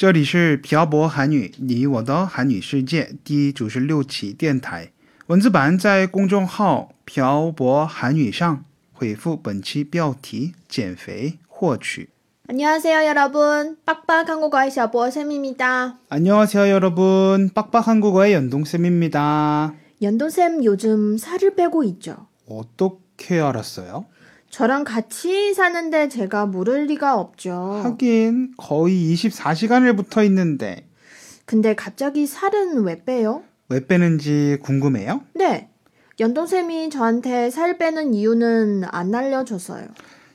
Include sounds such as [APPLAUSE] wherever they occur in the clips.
这里是漂泊韩语你我的韩语世界第九十六期电台文字版在公众号“漂泊韩语”上回复本期标题“减肥获取 안녕하세요 여러분. 빡빡 한국어의 셔보쌤입니다. 안녕하세요 여러분 빡빡 한국어의 연동쌤입니다 연돈쌤 요즘 살을 빼고 있죠. 어떻게 알았어요? 저랑 같이 사는데 제가 모를 리가 없죠. 하긴 거의 24시간을 붙어 있는데 근데 갑자기 살은 왜 빼요? 왜 빼는지 궁금해요? 네. 연동쌤이 저한테 살 빼는 이유는 안 알려줬어요.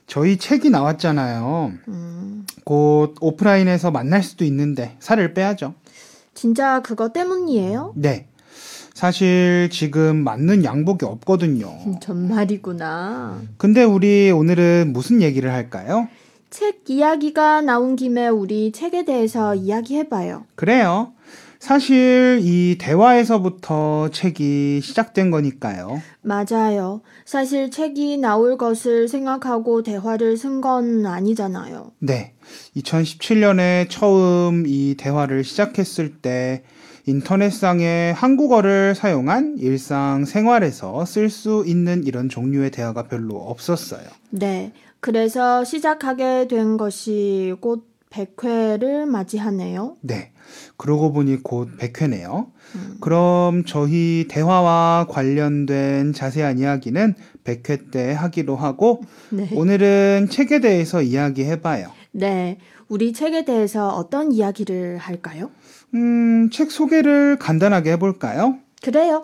저희 책이 나왔잖아요. 음, 곧 오프라인에서 만날 수도 있는데 살을 빼야죠. 진짜 그거 때문이에요? 네. 사실 지금 맞는 양복이 없거든요. 정말이구나. 근데 우리 오늘은 무슨 얘기를 할까요? 책 이야기가 나온 김에 우리 책에 대해서 이야기해봐요. 그래요. 사실 이 대화에서부터 책이 시작된 거니까요. 맞아요. 사실 책이 나올 것을 생각하고 대화를 쓴 건 아니잖아요. 네. 2017년에 처음 이 대화를 시작했을 때 인터넷상에 한국어를 사용한 일상 생활에서 쓸 수 있는 이런 종류의 대화가 별로 없었어요. 네. 그래서 시작하게 된 것이 곧 100회를 맞이하네요. 네. 그러고 보니 곧 100회네요. 그럼 저희 대화와 관련된 자세한 이야기는 100회 때 하기로 하고 네. 오늘은 책에 대해서 이야기해 봐요. 네. 우리 책에 대해서 어떤 이야기를 할까요? 음, 책 소개를 간단하게 해볼까요? 그래요.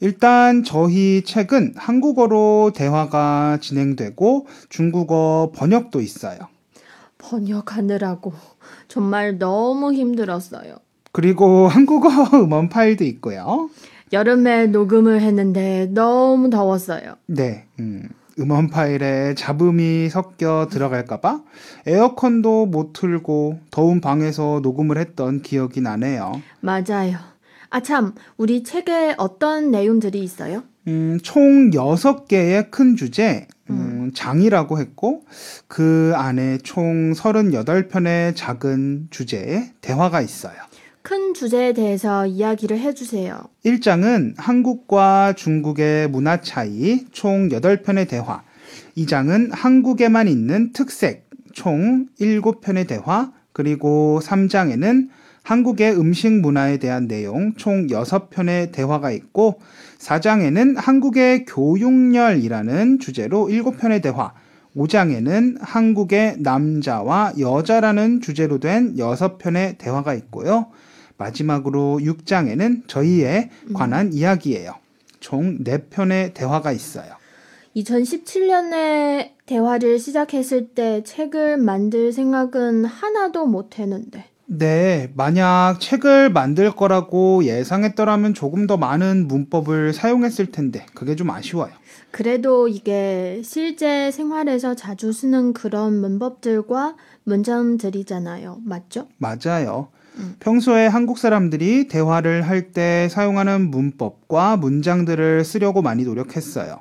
일단 저희 책은 한국어로 대화가 진행되고 중국어 번역도 있어요. 번역하느라고 정말 너무 힘들었어요. 그리고 [LAUGHS] 한국어 음원 파일도 있고요. 여름에 녹음을 했는데 너무 더웠어요. 네, 음, 음원 파일에 잡음이 섞여 들어갈까봐 에어컨도 못 틀고 더운 방에서 녹음을 했던 기억이 나네요. 맞아요. 아, 참, 우리 책에 어떤 내용들이 있어요? 음, 총 6개의 큰 주제, 음, 장이라고 했고, 그 안에 총 38편의 작은 주제에 대화가 있어요. 큰 주제에 대해서 이야기를 해주세요. 1장은 한국과 중국의 문화 차이, 총 8편의 대화. 2장은 한국에만 있는 특색, 총 7편의 대화. 그리고 3장에는 한국의 음식 문화에 대한 내용, 총 6편의 대화가 있고, 4장에는 한국의 교육열이라는 주제로 7편의 대화. 5장에는 한국의 남자와 여자라는 주제로 된 6편의 대화가 있고요. 마지막으로 6장에는 저희에 관한 이야기예요. 총 4편의 대화가 있어요. 2017년에 대화를 시작했을 때 책을 만들 생각은 하나도 못 했는데. 네, 만약 책을 만들 거라고 예상했더라면 조금 더 많은 문법을 사용했을 텐데 그게 좀 아쉬워요. 그래도 이게 실제 생활에서 자주 쓰는 그런 문법들과 문장들이잖아요. 맞죠? 맞아요. 평소에 한국 사람들이 대화를 할 때 사용하는 문법과 문장들을 쓰려고 많이 노력했어요.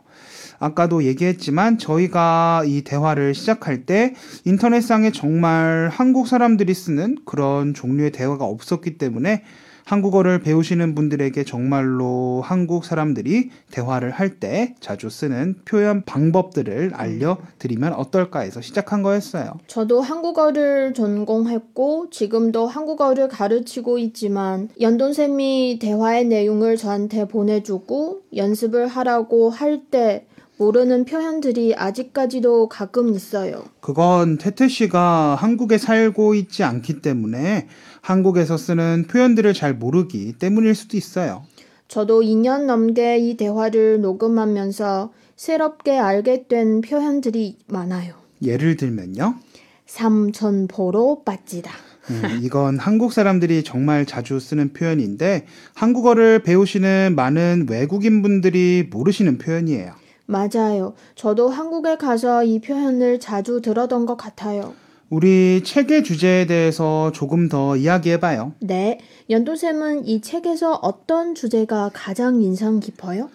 아까도 얘기했지만 저희가 이 대화를 시작할 때 인터넷상에 정말 한국 사람들이 쓰는 그런 종류의 대화가 없었기 때문에 한국어를 배우시는 분들에게 정말로 한국 사람들이 대화를 할 때 자주 쓰는 표현 방법들을 알려드리면 어떨까 해서 시작한 거였어요. 저도 한국어를 전공했고 지금도 한국어를 가르치고 있지만 연돈쌤이 대화의 내용을 저한테 보내주고 연습을 하라고 할 때 모르는 표현들이 아직까지도 가끔 있어요. 그건 태태 씨가 한국에 살고 있지 않기 때문에 한국에서 쓰는 표현들을 잘 모르기 때문일 수도 있어요. 저도 2년 넘게 이 대화를 녹음하면서 새롭게 알게 된 표현들이 많아요. 예를 들면요. 삼천포로 빠지다. 음, 이건 한국 사람들이 정말 자주 쓰는 표현인데 한국어를 배우시는 많은 외국인 분들이 모르시는 표현이에요. 맞아요. 저도 한국에 가서 이 표현을 자주 들었던 것 같아요. 우리 책의 주제에 대해서 조금 더 이야기해봐요. 네. 연도쌤은 이 책에서 어떤 주제가 가장 인상 깊어요?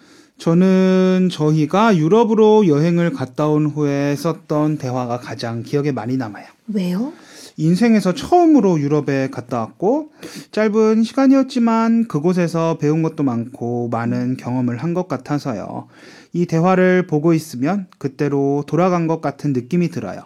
저는 저희가 유럽으로 여행을 갔다 온 후에 썼던 대화가 가장 기억에 많이 남아요. 왜요? 인생에서 처음으로 유럽에 갔다 왔고 짧은 시간이었지만 그곳에서 배운 것도 많고 많은 경험을 한 것 같아서요. 이 대화를 보고 있으면 그때로 돌아간 것 같은 느낌이 들어요.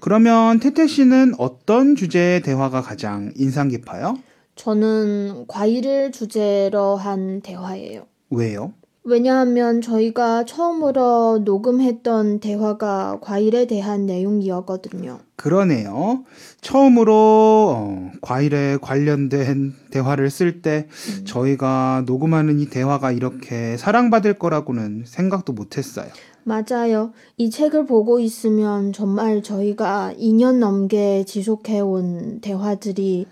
그러면 태태 씨는 어떤 주제의 대화가 가장 인상 깊어요? 저는 과일을 주제로 한 대화예요. 왜요? 왜냐하면 저희가 처음으로 녹음했던 대화가 과일에 대한 내용이었거든요. 그러네요. 처음으로 어, 과일에 관련된 대화를 쓸때 저희가 녹음하는 이 대화가 이렇게 사랑받을 거라고는 생각도 못했어요. 맞아요. 이 책을 보고 있으면 정말 저희가 2년 넘게 지속해온 대화들이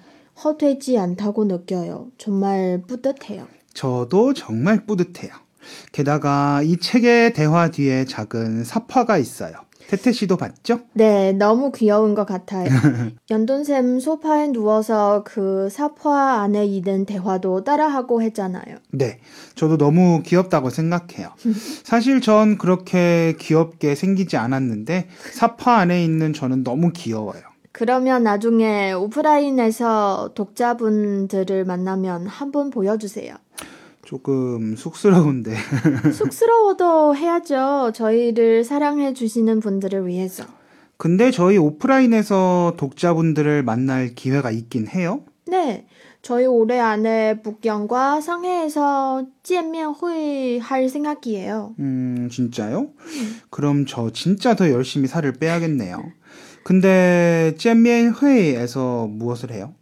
헛되지 않다고 느껴요. 정말 뿌듯해요. 저도 정말 뿌듯해요. 게다가 이 책의 대화 뒤에 작은 삽화가 있어요. 태태 씨도 봤죠? 네, 너무 귀여운 것 같아요. [LAUGHS] 연돈샘 소파에 누워서 그 사파 안에 있는 대화도 따라하고 했잖아요. 네, 저도 너무 귀엽다고 생각해요. [LAUGHS] 사실 전 그렇게 귀엽게 생기지 않았는데 삽화 안에 있는 저는 너무 귀여워요. 그러면 나중에 오프라인에서 독자분들을 만나면 한번 보여주세요. 조금 쑥스러운데. [LAUGHS] 쑥스러워도 해야죠. 저희를 사랑해 주시는 분들을 위해서. 근데 저희 오프라인에서 독자분들을 만날 기회가 있긴 해요. 네, 저희 올해 안에 북경과 상해에서 见面会할 생각이에요. 음, 진짜요? 그럼 저 진짜 더 열심히 살을 빼야겠네요. 근데 잼미엔 회의에서 무엇을 해요?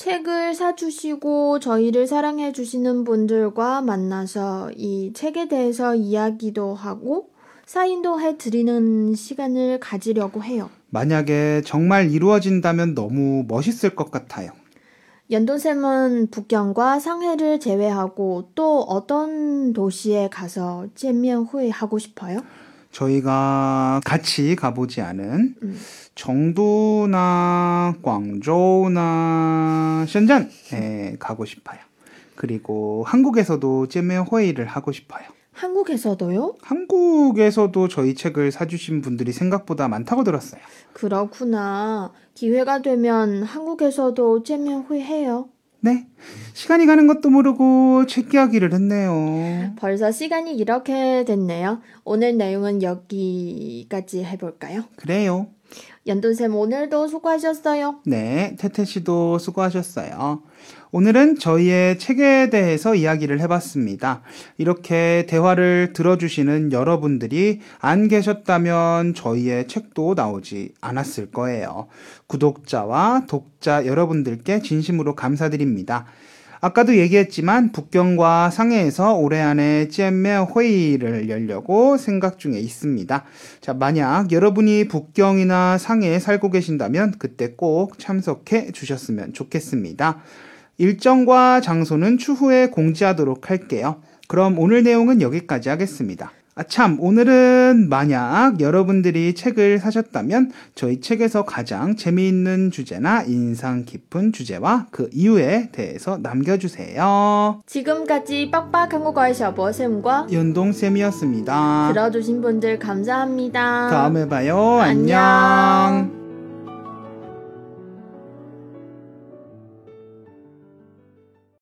책을 사주시고 저희를 사랑해주시는 분들과 만나서 이 책에 대해서 이야기도 하고 사인도 해드리는 시간을 가지려고 해요. 만약에 정말 이루어진다면 너무 멋있을 것 같아요. 연돈쌤은 북경과 상해를 제외하고 또 어떤 도시에 가서 잼면 후에 하고 싶어요? 저희가 같이 가보지 않은 음. 정도나 광저우나 션잔에 가고 싶어요. 그리고 한국에서도 찜메 회의를 하고 싶어요. 한국에서도요? 한국에서도 저희 책을 사주신 분들이 생각보다 많다고 들었어요. 그렇구나. 기회가 되면 한국에서도 찜메 회해요. 네. 시간이 가는 것도 모르고 책 이야기를 했네요. 벌써 시간이 이렇게 됐네요. 오늘 내용은 여기까지 해볼까요? 그래요. 연돈쌤 오늘도 수고하셨어요. 네. 태태 씨도 수고하셨어요. 오늘은 저희의 책에 대해서 이야기를 해봤습니다. 이렇게 대화를 들어주시는 여러분들이 안 계셨다면 저희의 책도 나오지 않았을 거예요. 구독자와 독자 여러분들께 진심으로 감사드립니다. 아까도 얘기했지만 북경과 상해에서 올해 안에 잼매 회의를 열려고 생각 중에 있습니다. 자, 만약 여러분이 북경이나 상해에 살고 계신다면 그때 꼭 참석해 주셨으면 좋겠습니다. 일정과 장소는 추후에 공지하도록 할게요. 그럼 오늘 내용은 여기까지 하겠습니다. 아, 참, 오늘은 만약 여러분들이 책을 사셨다면 저희 책에서 가장 재미있는 주제나 인상 깊은 주제와 그 이유에 대해서 남겨주세요. 지금까지 빡빡 한 국어의 셔버쌤과 연동쌤이었습니다. 들어주신 분들 감사합니다. 다음에 봐요. 안녕. 안녕.